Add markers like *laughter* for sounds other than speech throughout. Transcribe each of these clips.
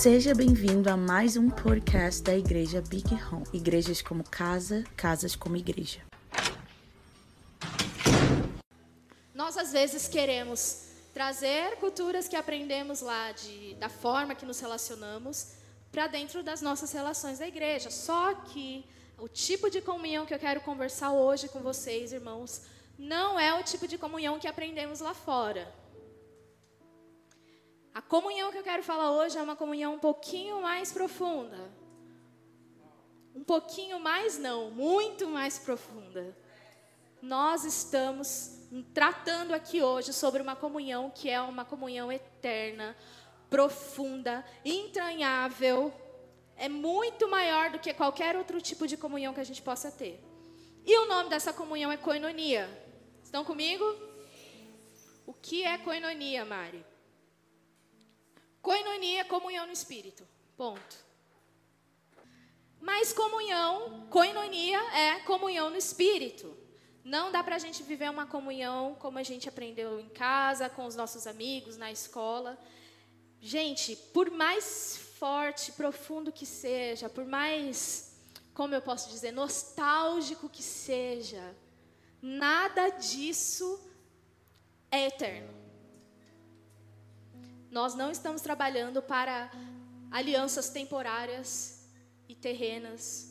Seja bem-vindo a mais um podcast da Igreja Big Home. Igrejas como casa, casas como igreja. Nós às vezes queremos trazer culturas que aprendemos lá de, da forma que nos relacionamos para dentro das nossas relações da igreja. Só que o tipo de comunhão que eu quero conversar hoje com vocês, irmãos, não é o tipo de comunhão que aprendemos lá fora. A comunhão que eu quero falar hoje é uma comunhão um pouquinho mais profunda. Um pouquinho mais, não, muito mais profunda. Nós estamos tratando aqui hoje sobre uma comunhão que é uma comunhão eterna, profunda, entranhável, é muito maior do que qualquer outro tipo de comunhão que a gente possa ter. E o nome dessa comunhão é coinonia. Estão comigo? O que é coinonia, Mari? Coinonia comunhão no espírito. Ponto. Mas comunhão, coinonia é comunhão no espírito. Não dá para a gente viver uma comunhão como a gente aprendeu em casa, com os nossos amigos, na escola. Gente, por mais forte, profundo que seja, por mais, como eu posso dizer, nostálgico que seja, nada disso é eterno. Nós não estamos trabalhando para alianças temporárias e terrenas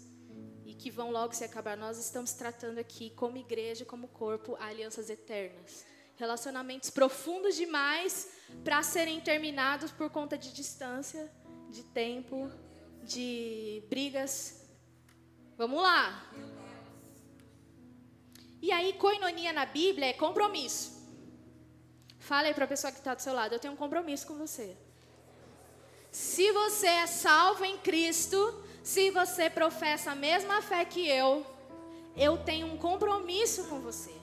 que vão logo se acabar. Nós estamos tratando aqui, como igreja, como corpo, alianças eternas. Relacionamentos profundos demais para serem terminados por conta de distância, de tempo, de brigas. Vamos lá. E aí, coinonia na Bíblia é compromisso. Fala aí para a pessoa que está do seu lado: eu tenho um compromisso com você. Se você é salvo em Cristo, se você professa a mesma fé que eu, eu tenho um compromisso com você.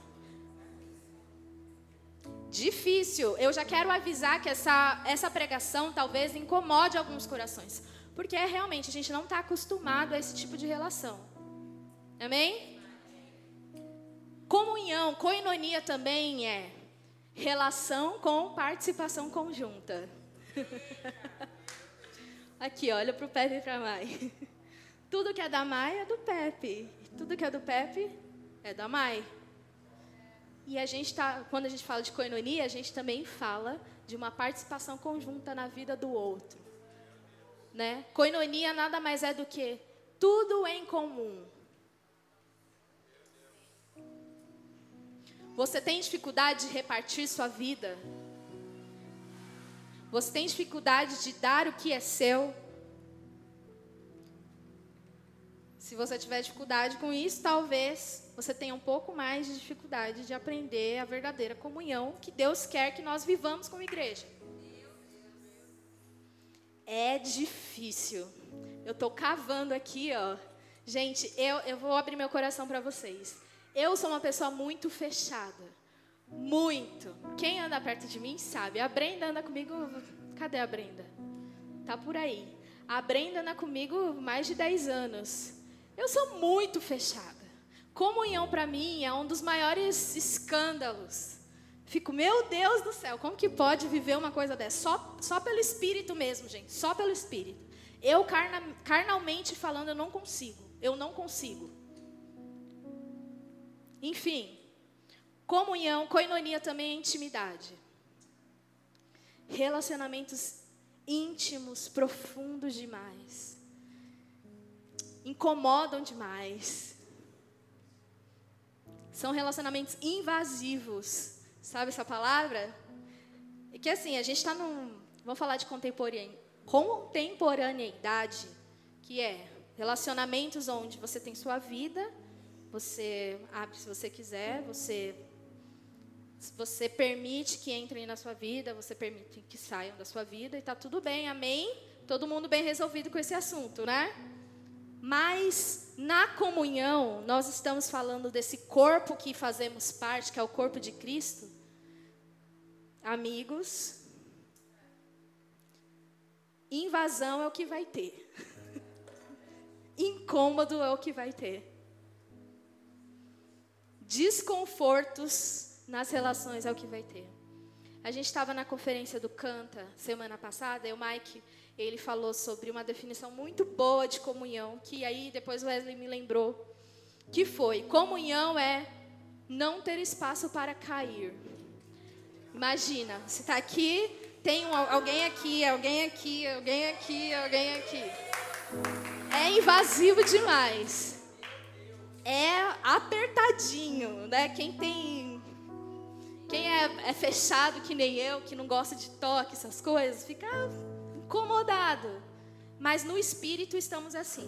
Difícil. Eu já quero avisar que essa, essa pregação talvez incomode alguns corações. Porque é, realmente a gente não está acostumado a esse tipo de relação. Amém? Comunhão, coinonia também é relação com participação conjunta. *laughs* Aqui, olha para o Pepe e para a Mai. Tudo que é da Mai é do Pepe. Tudo que é do Pepe é da Mai. E a gente tá, quando a gente fala de coinonia, a gente também fala de uma participação conjunta na vida do outro. Né? Coinonia nada mais é do que tudo em comum. Você tem dificuldade de repartir sua vida? Você tem dificuldade de dar o que é seu? Se você tiver dificuldade com isso, talvez você tenha um pouco mais de dificuldade de aprender a verdadeira comunhão que Deus quer que nós vivamos como igreja. É difícil. Eu estou cavando aqui, ó. Gente, eu, eu vou abrir meu coração para vocês. Eu sou uma pessoa muito fechada. Muito. Quem anda perto de mim sabe. A Brenda anda comigo. Cadê a Brenda? Tá por aí. A Brenda anda comigo mais de 10 anos. Eu sou muito fechada. Comunhão para mim é um dos maiores escândalos. Fico, meu Deus do céu, como que pode viver uma coisa dessa? Só, só pelo espírito mesmo, gente, só pelo espírito. Eu, carna, carnalmente falando, eu não consigo. Eu não consigo. Enfim, comunhão, coinonia também é intimidade. Relacionamentos íntimos, profundos demais incomodam demais. São relacionamentos invasivos. Sabe essa palavra? É que assim, a gente está num. Vamos falar de contemporaneidade, que é relacionamentos onde você tem sua vida, você abre se você quiser, você você permite que entrem na sua vida, você permite que saiam da sua vida e está tudo bem, amém? Todo mundo bem resolvido com esse assunto, né? Mas na comunhão, nós estamos falando desse corpo que fazemos parte, que é o corpo de Cristo. Amigos, invasão é o que vai ter. *laughs* Incômodo é o que vai ter. Desconfortos nas relações é o que vai ter. A gente estava na conferência do Canta semana passada, e o Mike ele falou sobre uma definição muito boa de comunhão, que aí depois o Wesley me lembrou, que foi: comunhão é não ter espaço para cair. Imagina, você está aqui, tem um, alguém aqui, alguém aqui, alguém aqui, alguém aqui. É invasivo demais. É apertadinho, né? Quem tem. Quem é, é fechado que nem eu, que não gosta de toque, essas coisas, fica incomodado. Mas no espírito estamos assim.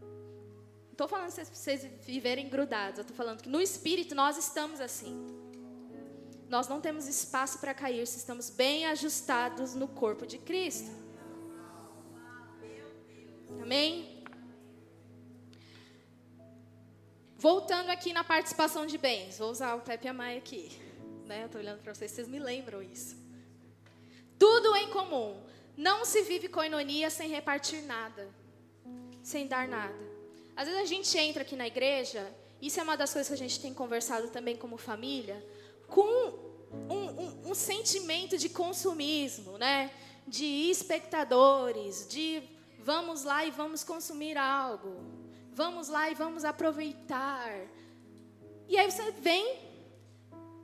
Não estou falando para vocês viverem grudados. Eu estou falando que no espírito nós estamos assim. Nós não temos espaço para cair se estamos bem ajustados no corpo de Cristo. Amém? Voltando aqui na participação de bens, vou usar o Pepe a Maia aqui. Né? Estou olhando para vocês, vocês me lembram isso. Tudo em comum. Não se vive coinonia sem repartir nada, sem dar nada. Às vezes a gente entra aqui na igreja, isso é uma das coisas que a gente tem conversado também como família, com um, um, um sentimento de consumismo, né? De espectadores, de vamos lá e vamos consumir algo, vamos lá e vamos aproveitar. E aí você vem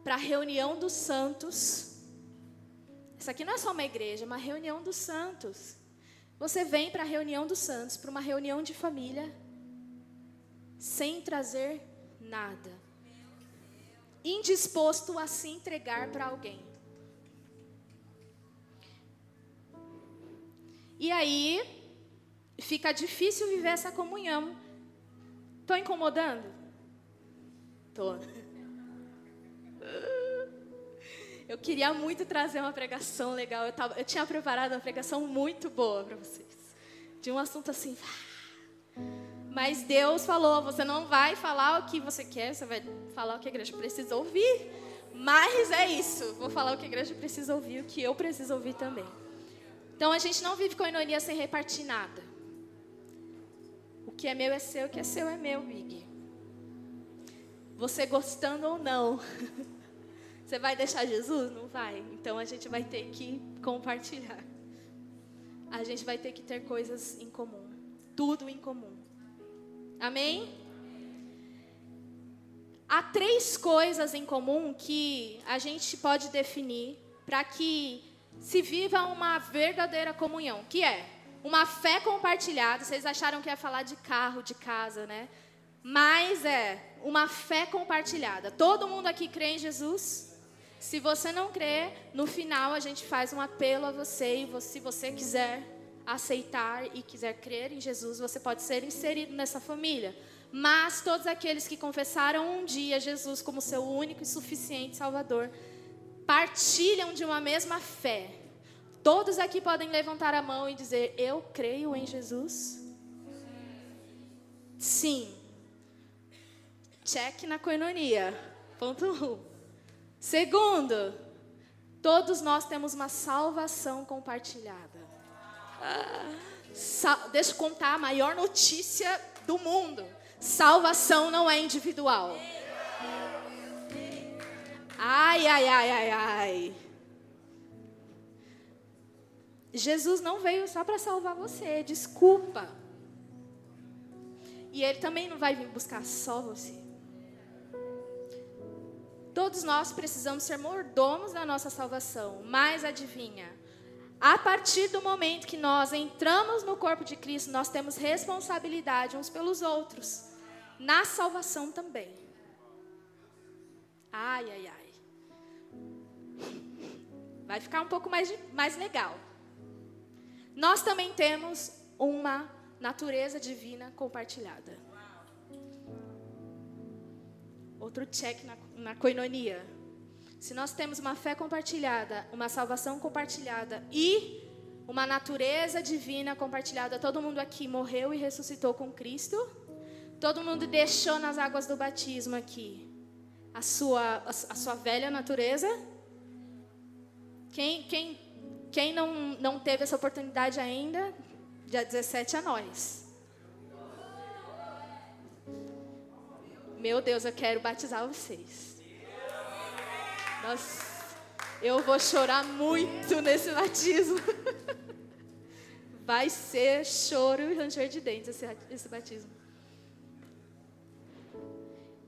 para a reunião dos santos isso aqui não é só uma igreja, é uma reunião dos santos. Você vem para a reunião dos santos, para uma reunião de família, sem trazer nada. Indisposto a se entregar para alguém. E aí, fica difícil viver essa comunhão. Estou incomodando? Estou. Eu queria muito trazer uma pregação legal. Eu, tava, eu tinha preparado uma pregação muito boa para vocês. De um assunto assim. Mas Deus falou: você não vai falar o que você quer, você vai falar o que a igreja precisa ouvir. Mas é isso. Vou falar o que a igreja precisa ouvir, o que eu preciso ouvir também. Então a gente não vive com inonia sem repartir nada. O que é meu é seu, o que é seu é meu, Big. Você gostando ou não. *laughs* Você vai deixar Jesus? Não vai. Então a gente vai ter que compartilhar. A gente vai ter que ter coisas em comum. Tudo em comum. Amém? Há três coisas em comum que a gente pode definir para que se viva uma verdadeira comunhão, que é uma fé compartilhada. Vocês acharam que ia falar de carro, de casa, né? Mas é uma fé compartilhada. Todo mundo aqui crê em Jesus? Se você não crê, no final a gente faz um apelo a você e se você quiser aceitar e quiser crer em Jesus, você pode ser inserido nessa família. Mas todos aqueles que confessaram um dia Jesus como seu único e suficiente Salvador, partilham de uma mesma fé. Todos aqui podem levantar a mão e dizer: Eu creio em Jesus? Sim. Check na coinonia. Ponto 1. Um. Segundo, todos nós temos uma salvação compartilhada. Ah, deixa eu contar a maior notícia do mundo: salvação não é individual. Ai, ai, ai, ai, ai. Jesus não veio só para salvar você, desculpa. E Ele também não vai vir buscar só você. Todos nós precisamos ser mordomos da nossa salvação, mas adivinha? A partir do momento que nós entramos no corpo de Cristo, nós temos responsabilidade uns pelos outros, na salvação também. Ai, ai, ai. Vai ficar um pouco mais, mais legal. Nós também temos uma natureza divina compartilhada. Outro check na, na coinonia. Se nós temos uma fé compartilhada, uma salvação compartilhada e uma natureza divina compartilhada, todo mundo aqui morreu e ressuscitou com Cristo. Todo mundo deixou nas águas do batismo aqui a sua, a, a sua velha natureza. Quem, quem, quem não, não teve essa oportunidade ainda, dia 17 a nós. Meu Deus, eu quero batizar vocês. Nossa, eu vou chorar muito nesse batismo. *laughs* Vai ser choro e ranger de dentes esse, esse batismo.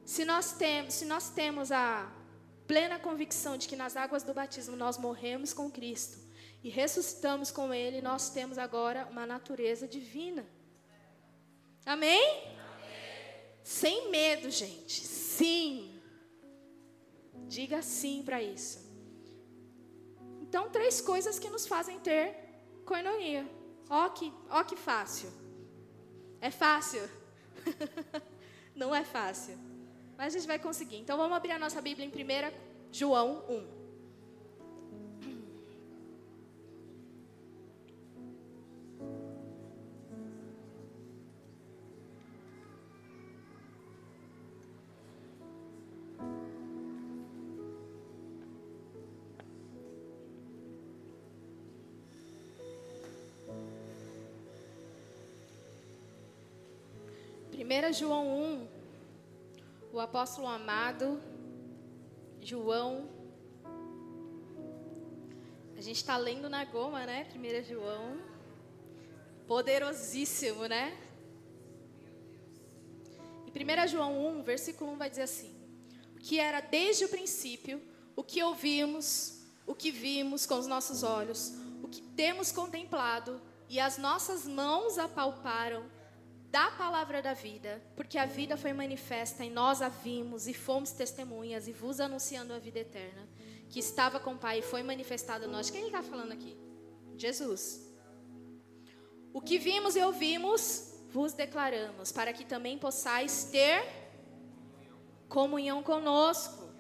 Se nós, tem, se nós temos a plena convicção de que nas águas do batismo nós morremos com Cristo e ressuscitamos com Ele, nós temos agora uma natureza divina. Amém? Amém. Sem medo, gente. Sim. Diga sim para isso. Então, três coisas que nos fazem ter coinonia. Ó que, ó que fácil. É fácil? *laughs* Não é fácil. Mas a gente vai conseguir. Então vamos abrir a nossa Bíblia em 1 João 1. 1 João 1, o apóstolo amado, João. A gente está lendo na goma, né? 1 João. Poderosíssimo, né? E 1 João 1, versículo 1 vai dizer assim: O que era desde o princípio, o que ouvimos, o que vimos com os nossos olhos, o que temos contemplado e as nossas mãos apalparam da palavra da vida, porque a vida foi manifesta e nós a vimos e fomos testemunhas e vos anunciando a vida eterna, que estava com o Pai e foi manifestada a nós. Quem está falando aqui? Jesus. O que vimos e ouvimos, vos declaramos, para que também possais ter comunhão conosco.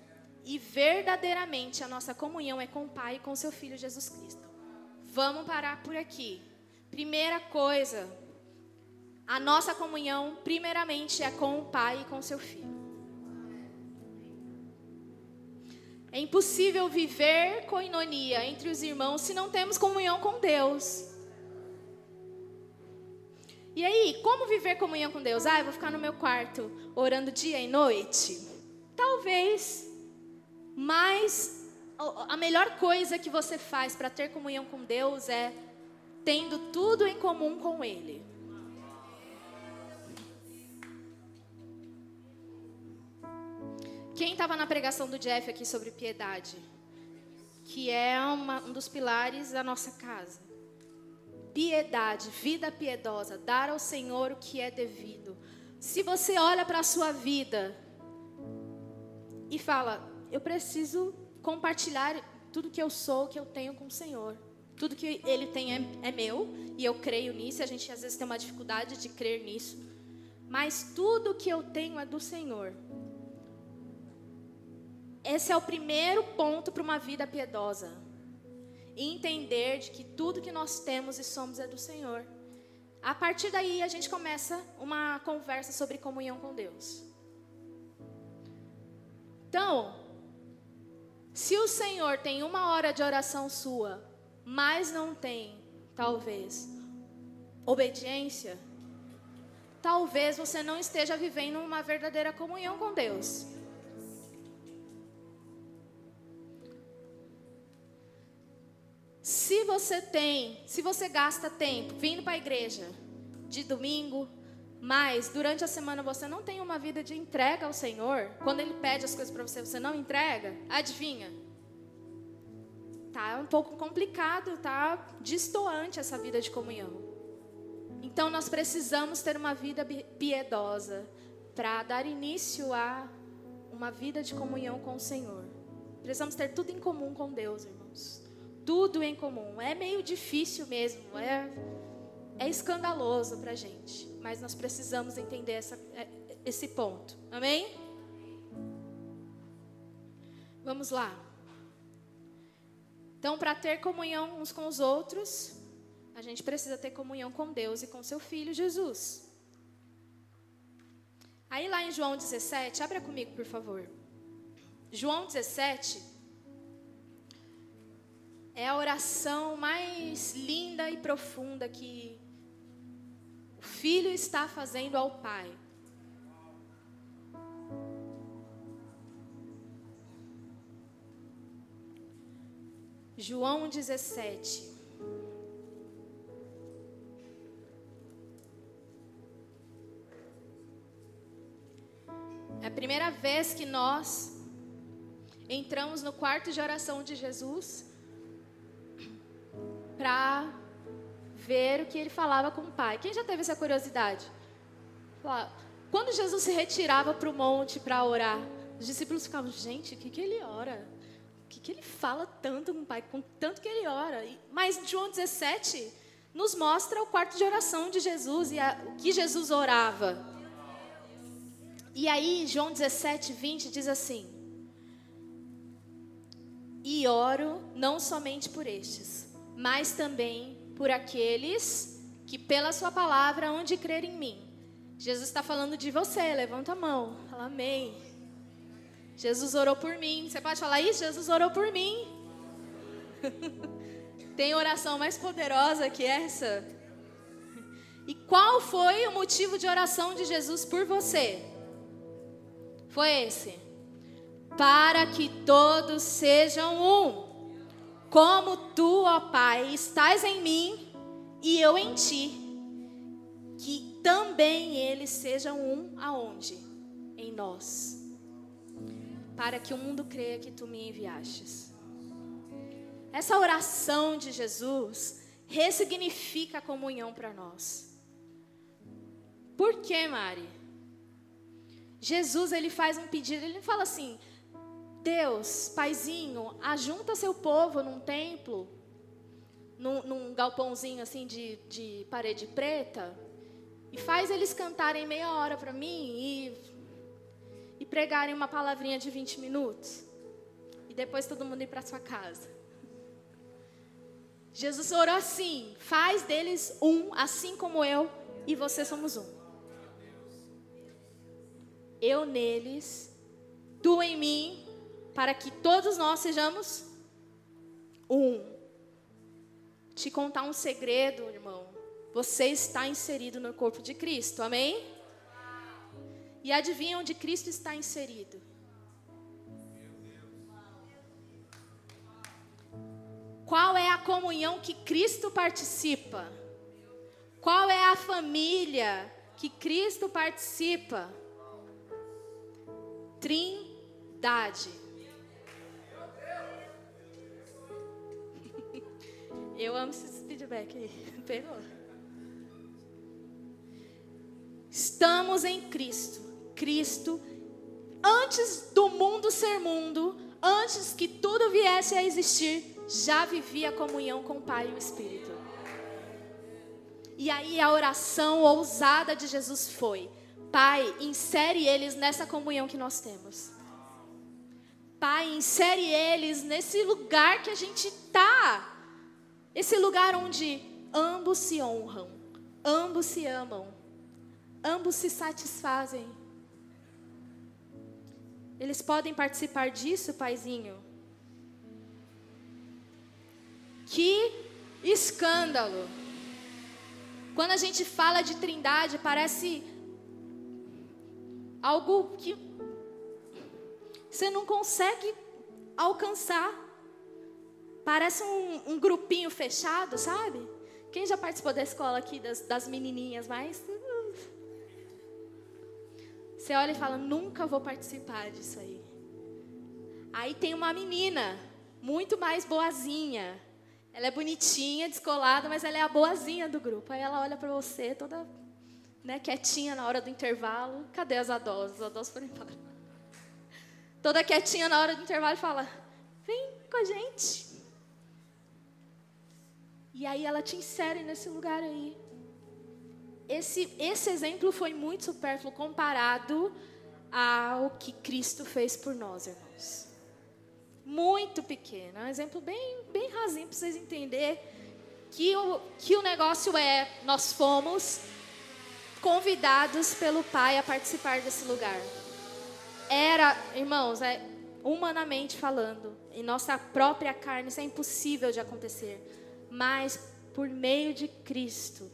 E verdadeiramente a nossa comunhão é com o Pai e com seu Filho Jesus Cristo. Vamos parar por aqui. Primeira coisa, a nossa comunhão, primeiramente, é com o Pai e com seu Filho. É impossível viver coinonia entre os irmãos se não temos comunhão com Deus. E aí, como viver comunhão com Deus? Ah, eu vou ficar no meu quarto orando dia e noite? Talvez. Mas a melhor coisa que você faz para ter comunhão com Deus é tendo tudo em comum com Ele. Quem estava na pregação do Jeff aqui sobre piedade? Que é uma, um dos pilares da nossa casa. Piedade, vida piedosa, dar ao Senhor o que é devido. Se você olha para a sua vida e fala, eu preciso compartilhar tudo que eu sou, que eu tenho com o Senhor. Tudo que Ele tem é, é meu e eu creio nisso. A gente às vezes tem uma dificuldade de crer nisso. Mas tudo que eu tenho é do Senhor. Esse é o primeiro ponto para uma vida piedosa. entender de que tudo que nós temos e somos é do Senhor. A partir daí a gente começa uma conversa sobre comunhão com Deus. Então, se o Senhor tem uma hora de oração sua, mas não tem, talvez, obediência, talvez você não esteja vivendo uma verdadeira comunhão com Deus. Se você tem, se você gasta tempo vindo para a igreja de domingo, mas durante a semana você não tem uma vida de entrega ao Senhor, quando Ele pede as coisas para você, você não entrega, adivinha? Tá um pouco complicado, tá distoante essa vida de comunhão. Então nós precisamos ter uma vida piedosa para dar início a uma vida de comunhão com o Senhor. Precisamos ter tudo em comum com Deus, irmãos tudo em comum. É meio difícil mesmo, é, é escandaloso para a gente, mas nós precisamos entender essa, é, esse ponto. Amém? Vamos lá. Então, para ter comunhão uns com os outros, a gente precisa ter comunhão com Deus e com seu Filho Jesus. Aí lá em João 17, abra comigo, por favor. João 17 é a oração mais linda e profunda que o filho está fazendo ao pai. João 17. É a primeira vez que nós entramos no quarto de oração de Jesus para ver o que ele falava com o Pai. Quem já teve essa curiosidade? Quando Jesus se retirava para o monte para orar, os discípulos ficavam, gente, o que, que ele ora? O que, que ele fala tanto com o Pai, com tanto que ele ora? Mas João 17 nos mostra o quarto de oração de Jesus e a, o que Jesus orava. E aí, João 17, 20 diz assim: E oro não somente por estes, mas também por aqueles que pela sua palavra hão de crer em mim. Jesus está falando de você, levanta a mão, fala amém. Jesus orou por mim. Você pode falar isso? Jesus orou por mim. *laughs* Tem oração mais poderosa que essa? E qual foi o motivo de oração de Jesus por você? Foi esse: para que todos sejam um, como tu, ó Pai, estás em mim e eu em ti, que também eles sejam um aonde? Em nós para que o mundo creia que tu me enviastes. Essa oração de Jesus ressignifica a comunhão para nós. Por que, Mari? Jesus ele faz um pedido, ele fala assim: Deus, Paizinho, ajunta seu povo num templo, num, num galpãozinho assim de, de parede preta, e faz eles cantarem meia hora para mim e e pregarem uma palavrinha de 20 minutos e depois todo mundo ir para sua casa. Jesus orou assim: faz deles um, assim como eu e você somos um. Eu neles, tu em mim, para que todos nós sejamos um. Te contar um segredo, irmão. Você está inserido no corpo de Cristo, amém? E adivinha onde Cristo está inserido? Qual é a comunhão que Cristo participa? Qual é a família que Cristo participa? Trindade. Eu amo esse feedback aí. *laughs* Pegou. Estamos em Cristo. Cristo, antes do mundo ser mundo, antes que tudo viesse a existir, já vivia a comunhão com o Pai e o Espírito. E aí a oração ousada de Jesus foi: Pai, insere eles nessa comunhão que nós temos. Pai, insere eles nesse lugar que a gente está. Esse lugar onde ambos se honram, ambos se amam, ambos se satisfazem. Eles podem participar disso, paizinho? Que escândalo! Quando a gente fala de trindade, parece algo que você não consegue alcançar. Parece um, um, grupinho fechado, sabe? Quem já participou da escola aqui, das, das menininhas mais? Você olha e fala: nunca vou participar disso aí. Aí tem uma menina, muito mais boazinha. Ela é bonitinha, descolada, mas ela é a boazinha do grupo. Aí ela olha para você, toda né, quietinha na hora do intervalo. Cadê as adosas? As adosas foram embora. Toda quietinha na hora do intervalo e fala: Vem com a gente. E aí ela te insere nesse lugar aí esse, esse exemplo foi muito supérfluo comparado ao que Cristo fez por nós, irmãos. Muito pequeno. É um exemplo bem, bem rasinho para vocês entenderem que o, que o negócio é: nós fomos convidados pelo Pai a participar desse lugar. Era, irmãos, é, humanamente falando, em nossa própria carne, isso é impossível de acontecer. Mas por meio de Cristo,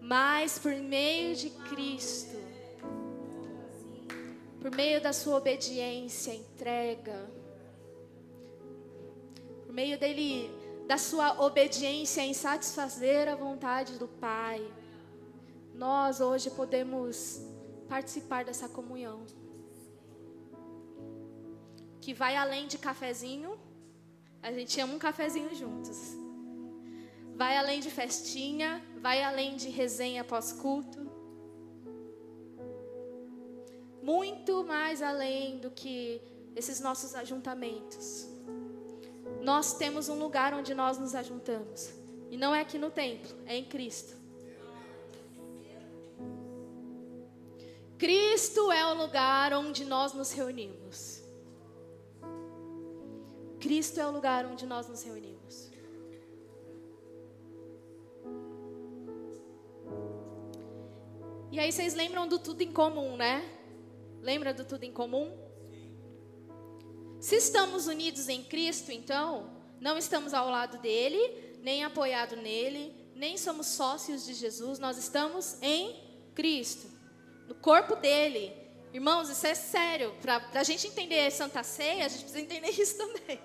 mas por meio de Cristo, por meio da sua obediência, entrega, por meio dele, da sua obediência em satisfazer a vontade do Pai, nós hoje podemos participar dessa comunhão. que vai além de cafezinho. A gente ama um cafezinho juntos. Vai além de festinha, vai além de resenha pós-culto. Muito mais além do que esses nossos ajuntamentos. Nós temos um lugar onde nós nos ajuntamos. E não é aqui no templo, é em Cristo. Cristo é o lugar onde nós nos reunimos. Cristo é o lugar onde nós nos reunimos. E aí vocês lembram do tudo em comum, né? Lembra do tudo em comum? Se estamos unidos em Cristo, então, não estamos ao lado dele, nem apoiado nele, nem somos sócios de Jesus, nós estamos em Cristo, no corpo dele. Irmãos, isso é sério. Para a gente entender Santa Ceia, a gente precisa entender isso também.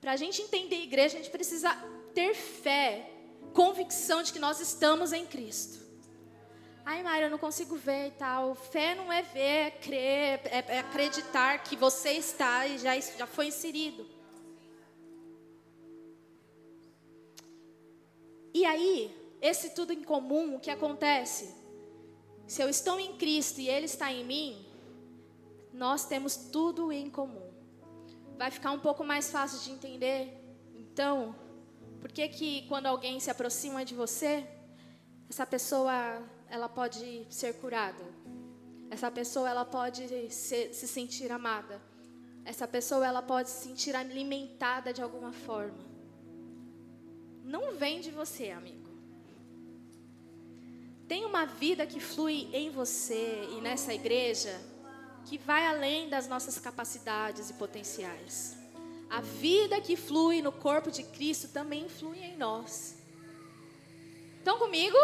Para a gente entender a igreja, a gente precisa ter fé, convicção de que nós estamos em Cristo. Ai, Mayra, eu não consigo ver e tal. Fé não é ver, é crer, é, é acreditar que você está e já, já foi inserido. E aí, esse tudo em comum, o que acontece? Se eu estou em Cristo e Ele está em mim, nós temos tudo em comum. Vai ficar um pouco mais fácil de entender? Então, por que que quando alguém se aproxima de você, essa pessoa ela pode ser curada. Essa pessoa ela pode se, se sentir amada. Essa pessoa ela pode se sentir alimentada de alguma forma. Não vem de você, amigo. Tem uma vida que flui em você e nessa igreja que vai além das nossas capacidades e potenciais. A vida que flui no corpo de Cristo também flui em nós. Estão comigo?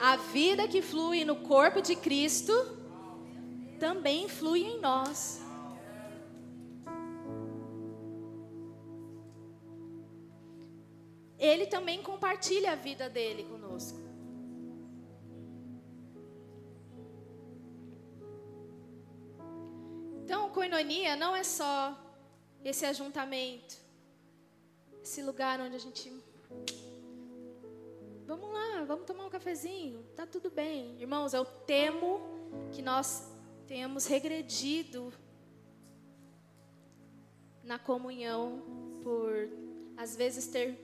A vida que flui no corpo de Cristo também flui em nós. Ele também compartilha a vida dele conosco. Então, coinonia não é só esse ajuntamento, esse lugar onde a gente Vamos lá, vamos tomar um cafezinho, tá tudo bem. Irmãos, eu temo que nós tenhamos regredido na comunhão por, às vezes, ter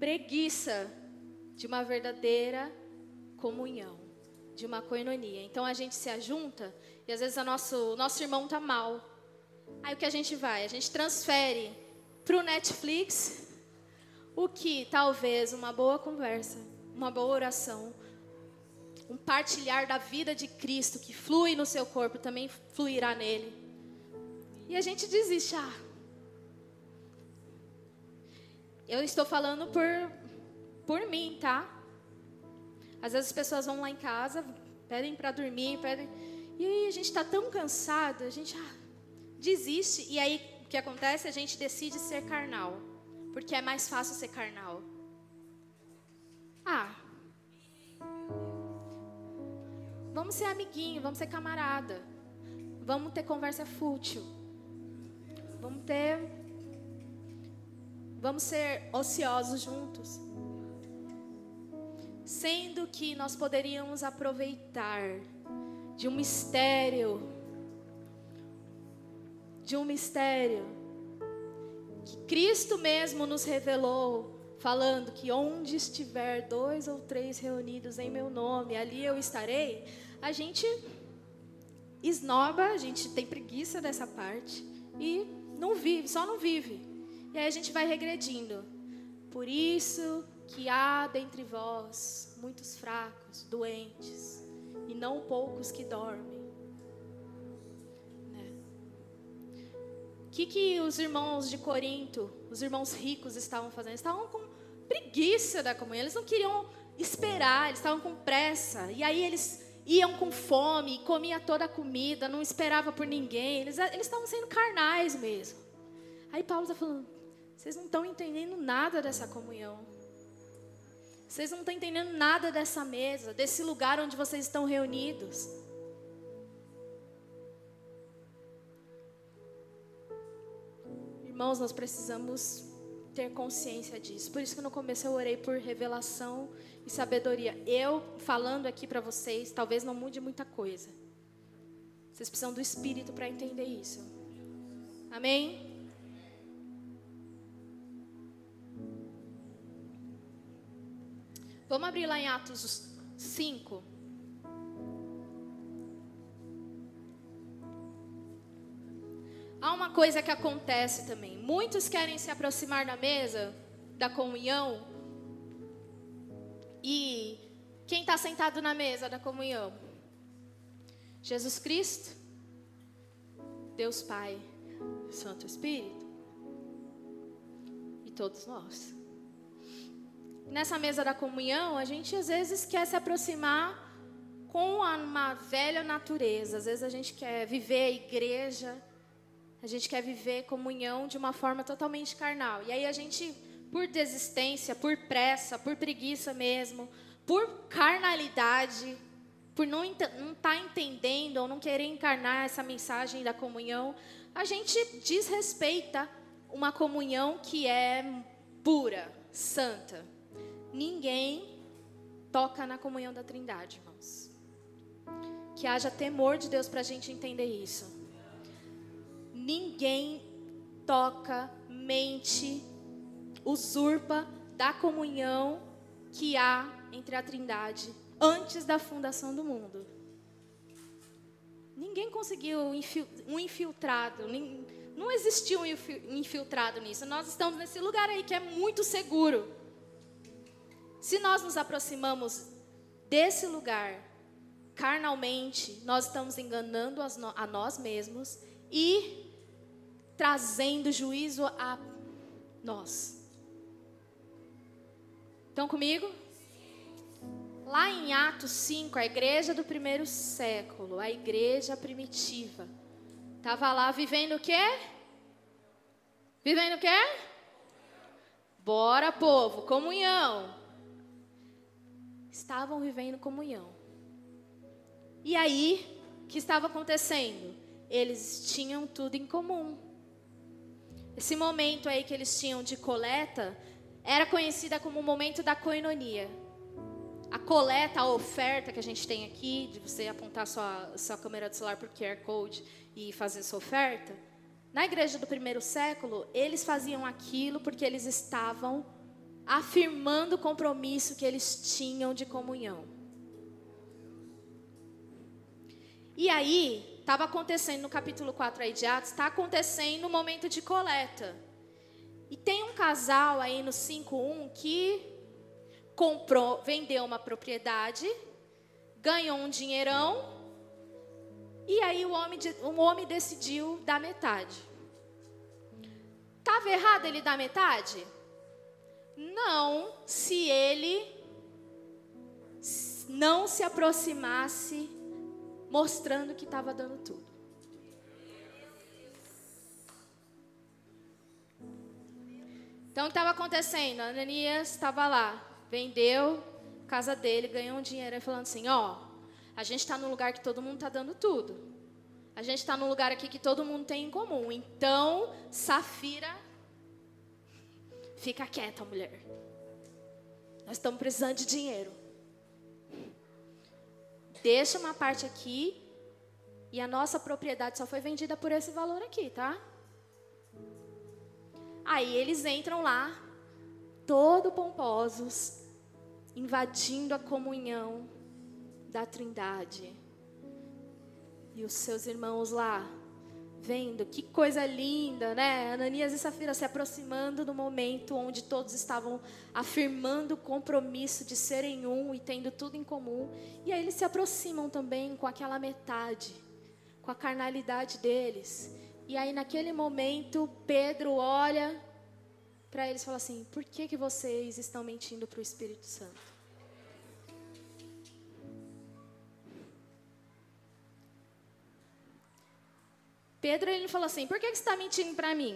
preguiça de uma verdadeira comunhão, de uma coinonia. Então a gente se ajunta e às vezes o nosso, nosso irmão tá mal. Aí o que a gente vai? A gente transfere para o Netflix o que talvez uma boa conversa, uma boa oração, um partilhar da vida de Cristo que flui no seu corpo também fluirá nele. E a gente desiste. Ah, eu estou falando por, por mim, tá? Às vezes as pessoas vão lá em casa, pedem para dormir, pedem. E aí a gente está tão cansado, a gente ah, desiste. E aí o que acontece? A gente decide ser carnal. Porque é mais fácil ser carnal. Ah. Vamos ser amiguinho, vamos ser camarada. Vamos ter conversa fútil. Vamos ter. Vamos ser ociosos juntos. Sendo que nós poderíamos aproveitar de um mistério. De um mistério que Cristo mesmo nos revelou, falando que onde estiver dois ou três reunidos em meu nome, ali eu estarei, a gente esnoba, a gente tem preguiça dessa parte e não vive, só não vive. E aí a gente vai regredindo. Por isso que há dentre vós muitos fracos, doentes, e não poucos que dormem. Que, que os irmãos de Corinto, os irmãos ricos estavam fazendo? Estavam com preguiça da comunhão, eles não queriam esperar, eles estavam com pressa. E aí eles iam com fome, comiam toda a comida, não esperava por ninguém. Eles, eles estavam sendo carnais mesmo. Aí Paulo está falando: vocês não estão entendendo nada dessa comunhão. Vocês não estão entendendo nada dessa mesa, desse lugar onde vocês estão reunidos. Irmãos, nós precisamos ter consciência disso. Por isso que no começo eu orei por revelação e sabedoria. Eu falando aqui para vocês, talvez não mude muita coisa. Vocês precisam do Espírito para entender isso. Amém? Vamos abrir lá em Atos 5. Há uma coisa que acontece também. Muitos querem se aproximar da mesa da comunhão. E quem está sentado na mesa da comunhão? Jesus Cristo, Deus Pai, Santo Espírito e todos nós. Nessa mesa da comunhão, a gente às vezes quer se aproximar com uma velha natureza. Às vezes a gente quer viver a igreja a gente quer viver comunhão de uma forma totalmente carnal. E aí a gente, por desistência, por pressa, por preguiça mesmo, por carnalidade, por não estar tá entendendo ou não querer encarnar essa mensagem da comunhão, a gente desrespeita uma comunhão que é pura, santa. Ninguém toca na comunhão da Trindade, irmãos. Que haja temor de Deus para a gente entender isso ninguém toca, mente, usurpa da comunhão que há entre a Trindade antes da fundação do mundo. Ninguém conseguiu um infiltrado, não existiu um infiltrado nisso. Nós estamos nesse lugar aí que é muito seguro. Se nós nos aproximamos desse lugar carnalmente, nós estamos enganando a nós mesmos e trazendo juízo a nós. Estão comigo? Lá em Atos 5, a igreja do primeiro século, a igreja primitiva, estava lá vivendo o quê? Vivendo o quê? Bora, povo, comunhão. Estavam vivendo comunhão. E aí, o que estava acontecendo? Eles tinham tudo em comum. Esse momento aí que eles tinham de coleta era conhecida como o momento da coinonia. A coleta, a oferta que a gente tem aqui, de você apontar sua, sua câmera do celular o QR Code e fazer sua oferta. Na igreja do primeiro século, eles faziam aquilo porque eles estavam afirmando o compromisso que eles tinham de comunhão. E aí, estava acontecendo no capítulo 4 aí de Atos, está acontecendo um momento de coleta. E tem um casal aí no 5.1 que comprou, vendeu uma propriedade, ganhou um dinheirão, e aí o homem, o homem decidiu dar metade. Estava errado ele dar metade? Não, se ele não se aproximasse mostrando que estava dando tudo. Então, o que estava acontecendo? A Ananias estava lá, vendeu casa dele, ganhou um dinheiro falando assim: ó, a gente está num lugar que todo mundo está dando tudo. A gente está num lugar aqui que todo mundo tem em comum. Então, Safira, fica quieta, mulher. Nós estamos precisando de dinheiro deixa uma parte aqui e a nossa propriedade só foi vendida por esse valor aqui, tá? Aí eles entram lá, todo pomposos, invadindo a comunhão da Trindade. E os seus irmãos lá, vendo que coisa linda, né? Ananias e Safira se aproximando do momento onde todos estavam afirmando o compromisso de serem um e tendo tudo em comum. E aí eles se aproximam também com aquela metade, com a carnalidade deles. E aí naquele momento Pedro olha para eles e fala assim: "Por que que vocês estão mentindo para o Espírito Santo?" Pedro ele falou assim: Por que, você está mentindo para mim?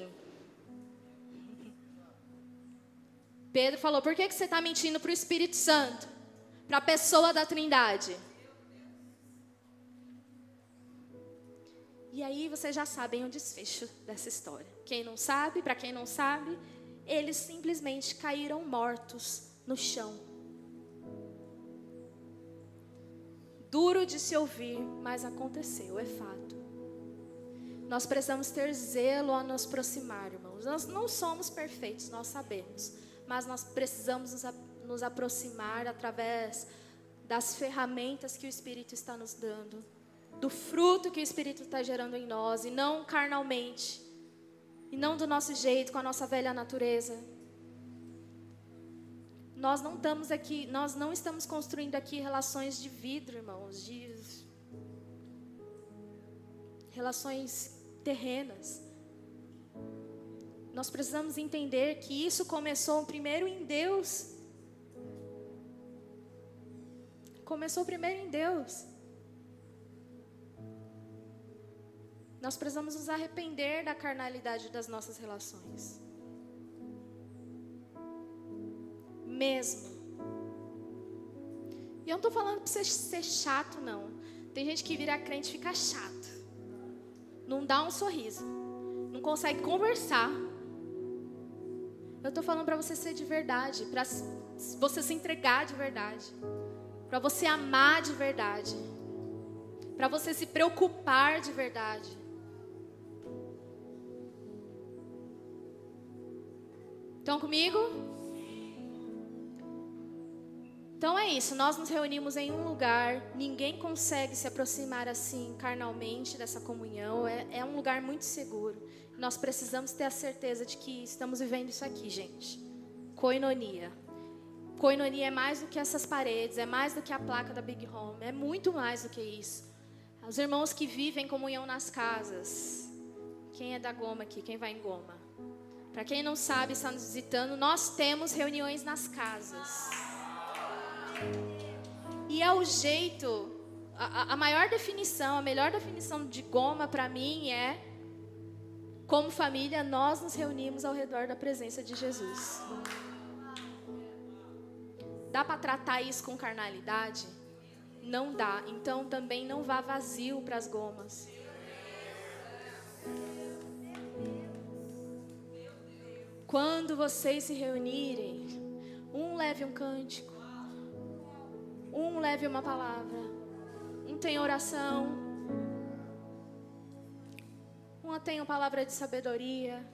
Pedro falou: Por que, você está mentindo para o Espírito Santo? Para a pessoa da Trindade? E aí vocês já sabem o desfecho dessa história. Quem não sabe, para quem não sabe, eles simplesmente caíram mortos no chão. Duro de se ouvir, mas aconteceu, é fato. Nós precisamos ter zelo a nos aproximar, irmãos. Nós não somos perfeitos, nós sabemos, mas nós precisamos nos, nos aproximar através das ferramentas que o Espírito está nos dando, do fruto que o Espírito está gerando em nós, e não carnalmente, e não do nosso jeito, com a nossa velha natureza. Nós não estamos aqui, nós não estamos construindo aqui relações de vidro, irmãos, de relações terrenas. Nós precisamos entender que isso começou primeiro em Deus. Começou primeiro em Deus. Nós precisamos nos arrepender da carnalidade das nossas relações. mesmo. E eu não estou falando para você ser chato, não. Tem gente que vira crente e fica chato. Não dá um sorriso. Não consegue conversar. Eu estou falando para você ser de verdade. Para você se entregar de verdade. Para você amar de verdade. Para você se preocupar de verdade. Estão comigo? Então é isso, nós nos reunimos em um lugar, ninguém consegue se aproximar assim carnalmente dessa comunhão, é, é um lugar muito seguro. Nós precisamos ter a certeza de que estamos vivendo isso aqui, gente. Coinonia. Coinonia é mais do que essas paredes, é mais do que a placa da Big Home, é muito mais do que isso. Os irmãos que vivem comunhão nas casas. Quem é da Goma aqui? Quem vai em Goma? Para quem não sabe, está nos visitando, nós temos reuniões nas casas. E é o jeito, a, a maior definição, a melhor definição de goma para mim é como família nós nos reunimos ao redor da presença de Jesus. Dá para tratar isso com carnalidade? Não dá. Então também não vá vazio para as gomas. Quando vocês se reunirem, um leve um cântico, um leve uma palavra. Um tem oração. Uma tem uma palavra de sabedoria.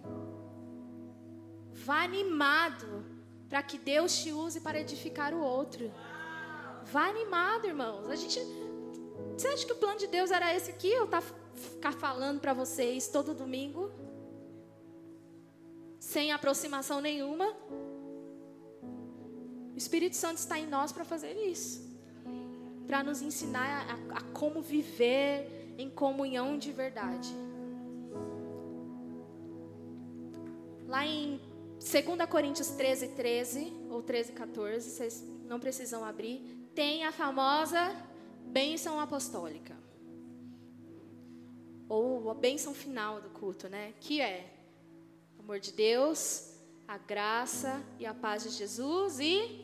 Vá animado para que Deus te use para edificar o outro. Vá animado, irmãos. A gente Você acha que o plano de Deus era esse aqui? Eu tá ficar falando para vocês todo domingo? Sem aproximação nenhuma? O Espírito Santo está em nós para fazer isso para nos ensinar a, a como viver em comunhão de verdade. Lá em 2 Coríntios 13, 13, ou 13, 14, vocês não precisam abrir, tem a famosa bênção apostólica. Ou a bênção final do culto, né? Que é o amor de Deus, a graça e a paz de Jesus e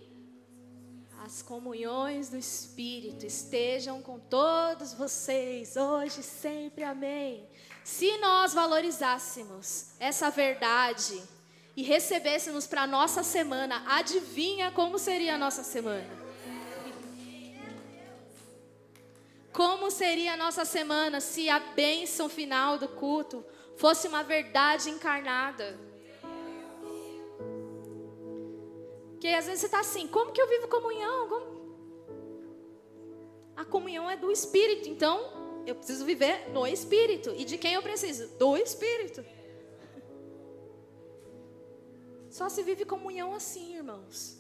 as comunhões do Espírito estejam com todos vocês, hoje sempre, amém. Se nós valorizássemos essa verdade e recebêssemos para a nossa semana, adivinha como seria a nossa semana? Como seria a nossa semana se a bênção final do culto fosse uma verdade encarnada? Porque às vezes você está assim, como que eu vivo comunhão? Como? A comunhão é do Espírito, então eu preciso viver no Espírito. E de quem eu preciso? Do Espírito. Só se vive comunhão assim, irmãos.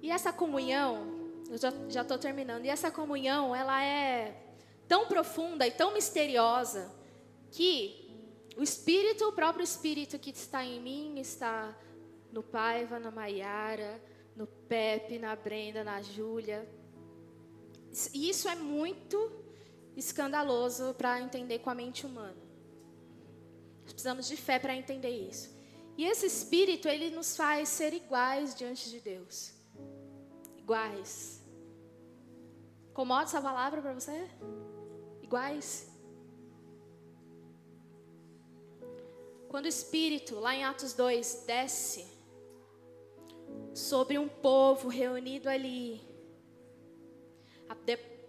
E essa comunhão, eu já estou terminando, e essa comunhão, ela é tão profunda e tão misteriosa que o Espírito, o próprio Espírito que está em mim, está no Paiva, na Maiara, no Pepe, na Brenda, na Júlia. E isso é muito escandaloso para entender com a mente humana. Nós precisamos de fé para entender isso. E esse Espírito, ele nos faz ser iguais diante de Deus. Iguais. Incomoda essa palavra para você? Iguais? Quando o Espírito, lá em Atos 2, desce sobre um povo reunido ali,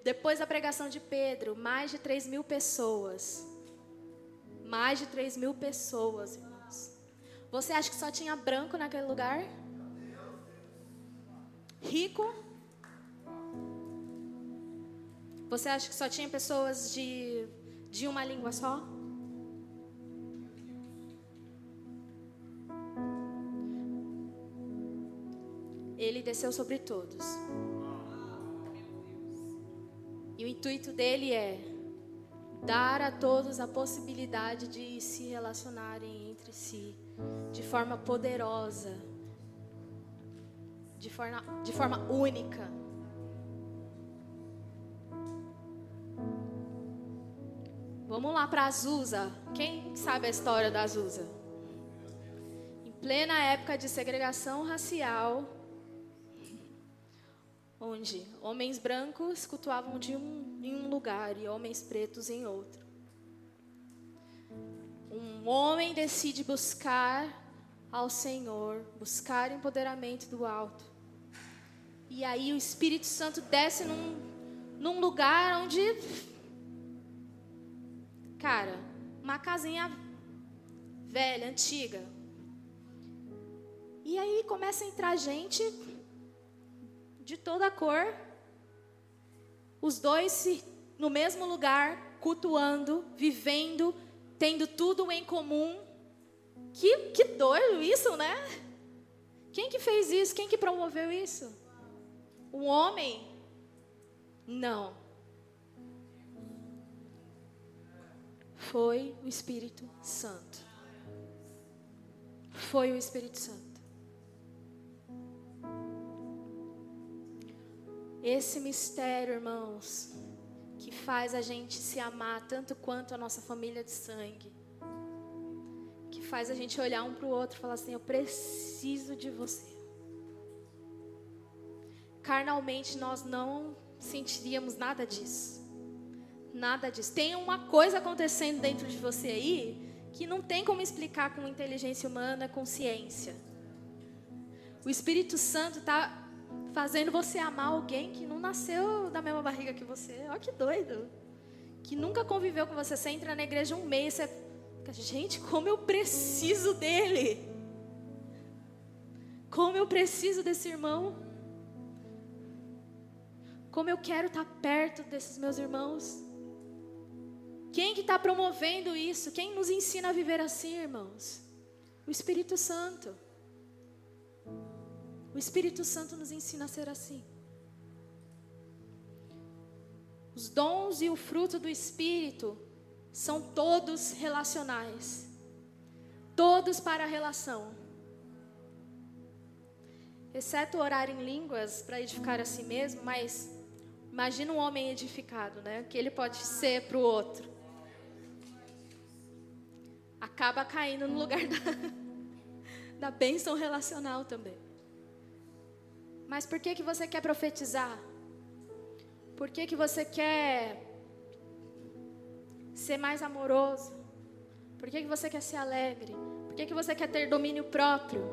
depois da pregação de Pedro, mais de 3 mil pessoas. Mais de 3 mil pessoas, irmãos. Você acha que só tinha branco naquele lugar? Rico? Você acha que só tinha pessoas de, de uma língua só? Desceu sobre todos. E o intuito dele é dar a todos a possibilidade de se relacionarem entre si de forma poderosa, de forma, de forma única. Vamos lá para Azusa. Quem sabe a história da Azusa? Em plena época de segregação racial, onde homens brancos cultuavam de um, em um lugar e homens pretos em outro. Um homem decide buscar ao Senhor, buscar empoderamento do alto. E aí o Espírito Santo desce num, num lugar onde, cara, uma casinha velha, antiga. E aí começa a entrar gente de toda cor, os dois se, no mesmo lugar, cultuando, vivendo, tendo tudo em comum. Que, que doido isso, né? Quem que fez isso? Quem que promoveu isso? Um homem? Não. Foi o Espírito Santo. Foi o Espírito Santo. Esse mistério, irmãos, que faz a gente se amar tanto quanto a nossa família de sangue, que faz a gente olhar um para o outro e falar assim: Eu preciso de você. Carnalmente, nós não sentiríamos nada disso. Nada disso. Tem uma coisa acontecendo dentro de você aí que não tem como explicar com inteligência humana, com ciência. O Espírito Santo está fazendo você amar alguém que não nasceu da mesma barriga que você. Olha que doido. Que nunca conviveu com você. Você entra na igreja um mês, você gente, como eu preciso dele. Como eu preciso desse irmão. Como eu quero estar perto desses meus irmãos. Quem que está promovendo isso? Quem nos ensina a viver assim, irmãos? O Espírito Santo. O Espírito Santo nos ensina a ser assim. Os dons e o fruto do Espírito são todos relacionais. Todos para a relação. Exceto orar em línguas para edificar a si mesmo, mas imagina um homem edificado, né? O que ele pode ser para o outro. Acaba caindo no lugar *laughs* da, da bênção relacional também. Mas por que, que você quer profetizar? Por que, que você quer ser mais amoroso? Por que, que você quer ser alegre? Por que, que você quer ter domínio próprio?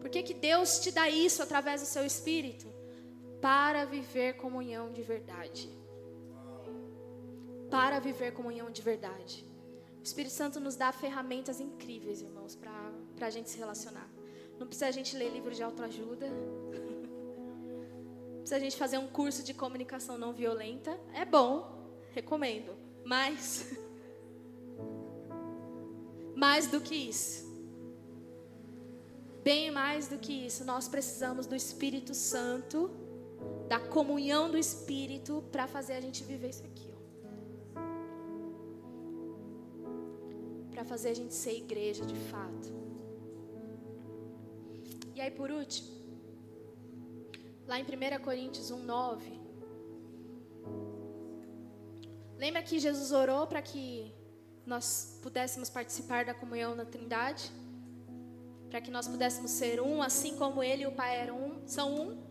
Por que, que Deus te dá isso através do seu espírito? Para viver comunhão de verdade. Para viver comunhão de verdade. O Espírito Santo nos dá ferramentas incríveis, irmãos, para a gente se relacionar. Não precisa a gente ler livros de autoajuda precisa a gente fazer um curso de comunicação não violenta. É bom, recomendo. Mas, *laughs* mais do que isso, bem mais do que isso, nós precisamos do Espírito Santo, da comunhão do Espírito, para fazer a gente viver isso aqui. Para fazer a gente ser igreja de fato. E aí, por último, lá em 1 Coríntios 1, 9. Lembra que Jesus orou para que nós pudéssemos participar da comunhão na Trindade? Para que nós pudéssemos ser um, assim como Ele e o Pai eram um, são um?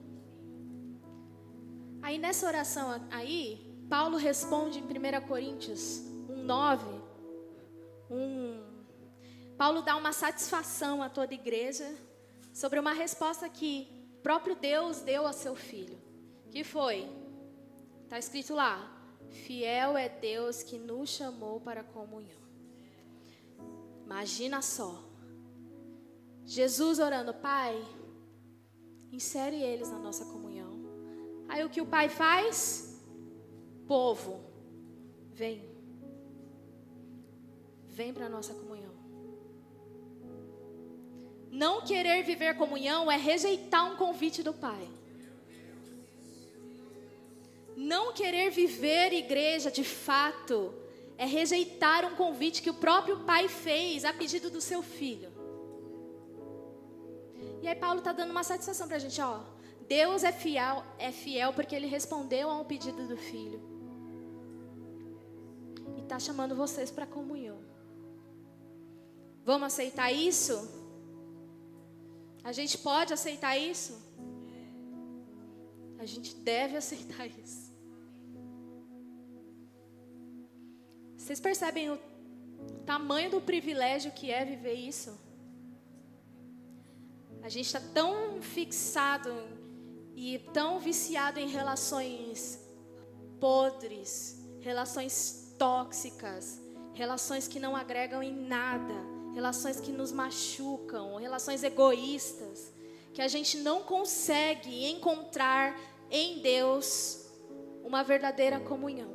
Aí nessa oração aí, Paulo responde em 1 Coríntios 1, 9, um, Paulo dá uma satisfação a toda a igreja sobre uma resposta que próprio Deus deu a seu filho. Que foi? Está escrito lá: Fiel é Deus que nos chamou para a comunhão. Imagina só. Jesus orando, Pai, insere eles na nossa comunhão. Aí o que o Pai faz? Povo, vem. Vem para a nossa comunhão. Não querer viver comunhão é rejeitar um convite do Pai. Não querer viver igreja de fato é rejeitar um convite que o próprio pai fez a pedido do seu filho. E aí Paulo está dando uma satisfação para a gente, ó. Deus é fiel, é fiel porque ele respondeu a um pedido do filho. E está chamando vocês para comunhão. Vamos aceitar isso? A gente pode aceitar isso? A gente deve aceitar *laughs* isso. Vocês percebem o tamanho do privilégio que é viver isso? A gente está tão fixado e tão viciado em relações podres, relações tóxicas, relações que não agregam em nada, relações que nos machucam, relações egoístas, que a gente não consegue encontrar em Deus uma verdadeira comunhão.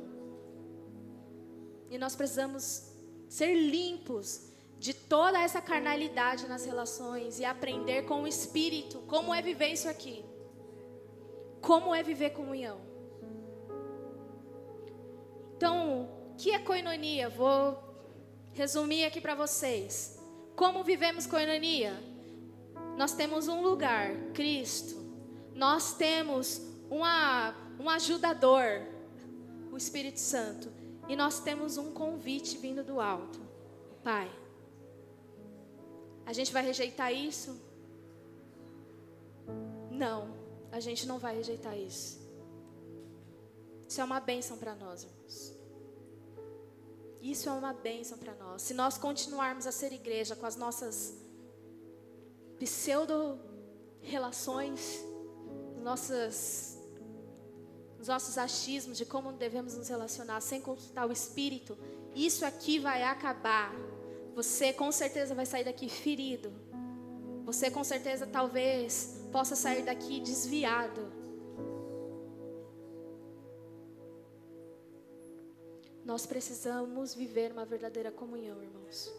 E nós precisamos ser limpos de toda essa carnalidade nas relações e aprender com o Espírito como é viver isso aqui. Como é viver comunhão. Então, o que é coinonia? Vou resumir aqui para vocês. Como vivemos coinonia? Nós temos um lugar, Cristo. Nós temos uma, um ajudador, o Espírito Santo. E nós temos um convite vindo do alto. Pai, a gente vai rejeitar isso? Não, a gente não vai rejeitar isso. Isso é uma bênção para nós, irmãos. Isso é uma bênção para nós. Se nós continuarmos a ser igreja com as nossas pseudo relações, nossas os nossos achismos de como devemos nos relacionar sem consultar o Espírito, isso aqui vai acabar. Você com certeza vai sair daqui ferido. Você com certeza talvez possa sair daqui desviado. Nós precisamos viver uma verdadeira comunhão, irmãos.